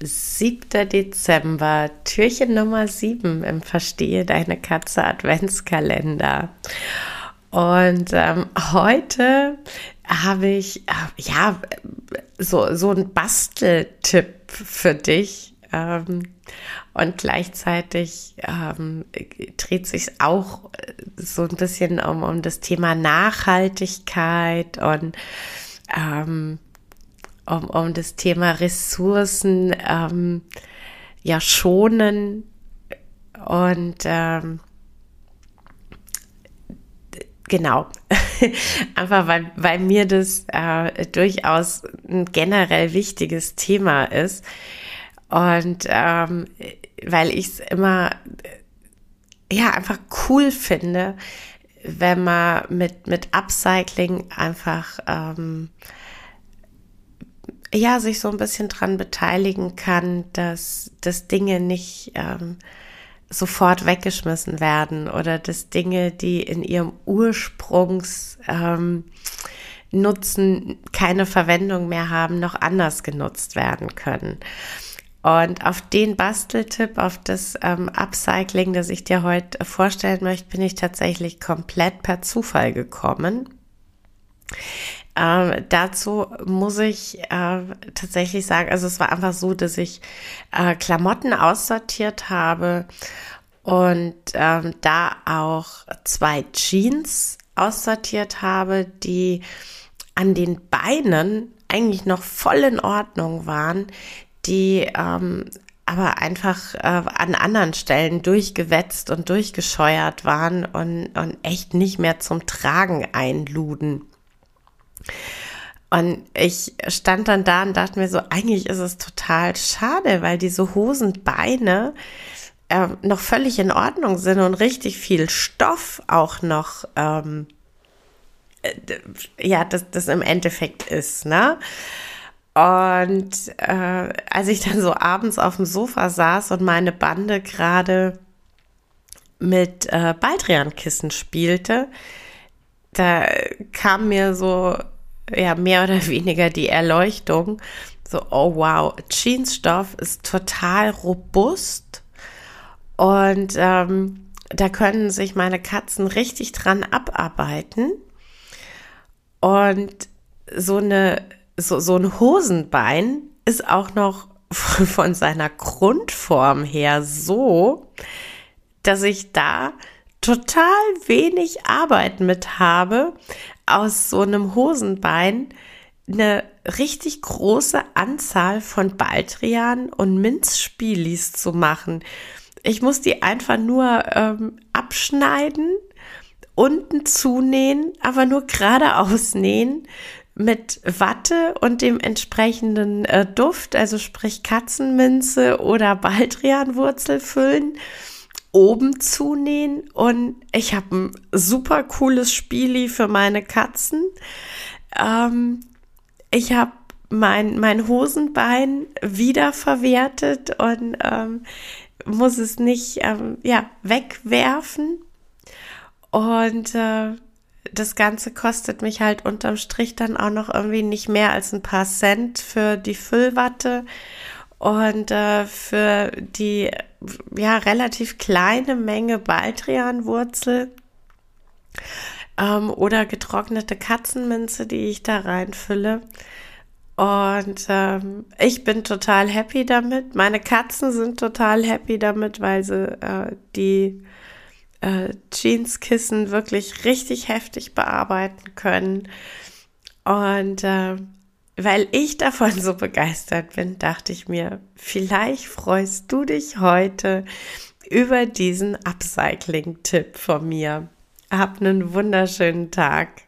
7. Dezember, Türchen Nummer 7 im Verstehe deine Katze Adventskalender. Und ähm, heute habe ich äh, ja so, so einen Basteltipp für dich. Ähm, und gleichzeitig ähm, dreht sich auch so ein bisschen um, um das Thema Nachhaltigkeit und ähm, um, um das Thema Ressourcen ähm, ja schonen und ähm, genau. Einfach weil weil mir das äh, durchaus ein generell wichtiges Thema ist und ähm, weil ich es immer ja einfach cool finde wenn man mit mit Upcycling einfach ähm, ja, sich so ein bisschen dran beteiligen kann, dass, dass Dinge nicht ähm, sofort weggeschmissen werden oder dass Dinge, die in ihrem Ursprungsnutzen ähm, keine Verwendung mehr haben, noch anders genutzt werden können. Und auf den Basteltipp, auf das ähm, Upcycling, das ich dir heute vorstellen möchte, bin ich tatsächlich komplett per Zufall gekommen. Ähm, dazu muss ich äh, tatsächlich sagen, also es war einfach so, dass ich äh, Klamotten aussortiert habe und ähm, da auch zwei Jeans aussortiert habe, die an den Beinen eigentlich noch voll in Ordnung waren, die ähm, aber einfach äh, an anderen Stellen durchgewetzt und durchgescheuert waren und, und echt nicht mehr zum Tragen einluden. Und ich stand dann da und dachte mir so, eigentlich ist es total schade, weil diese Hosenbeine äh, noch völlig in Ordnung sind und richtig viel Stoff auch noch, ähm, äh, ja, das, das im Endeffekt ist, ne? Und äh, als ich dann so abends auf dem Sofa saß und meine Bande gerade mit äh, Baldrian-Kissen spielte, da kam mir so ja mehr oder weniger die Erleuchtung. So, oh wow, Jeansstoff ist total robust und ähm, da können sich meine Katzen richtig dran abarbeiten. Und so eine so, so ein Hosenbein ist auch noch von seiner Grundform her so, dass ich da total wenig Arbeit mit habe, aus so einem Hosenbein eine richtig große Anzahl von Baldrian und Minzspielis zu machen. Ich muss die einfach nur ähm, abschneiden, unten zunähen, aber nur geradeaus nähen mit Watte und dem entsprechenden äh, Duft, also sprich Katzenminze oder Baldrianwurzel füllen oben zunähen und ich habe ein super cooles Spieli für meine Katzen. Ähm, ich habe mein, mein Hosenbein wiederverwertet und ähm, muss es nicht ähm, ja, wegwerfen. Und äh, das Ganze kostet mich halt unterm Strich dann auch noch irgendwie nicht mehr als ein paar Cent für die Füllwatte und äh, für die ja relativ kleine Menge Baldrianwurzel ähm, oder getrocknete Katzenminze, die ich da reinfülle. Und ähm, ich bin total happy damit. Meine Katzen sind total happy damit, weil sie äh, die äh, Jeanskissen wirklich richtig heftig bearbeiten können. Und äh, weil ich davon so begeistert bin, dachte ich mir, vielleicht freust du dich heute über diesen Upcycling-Tipp von mir. Hab einen wunderschönen Tag.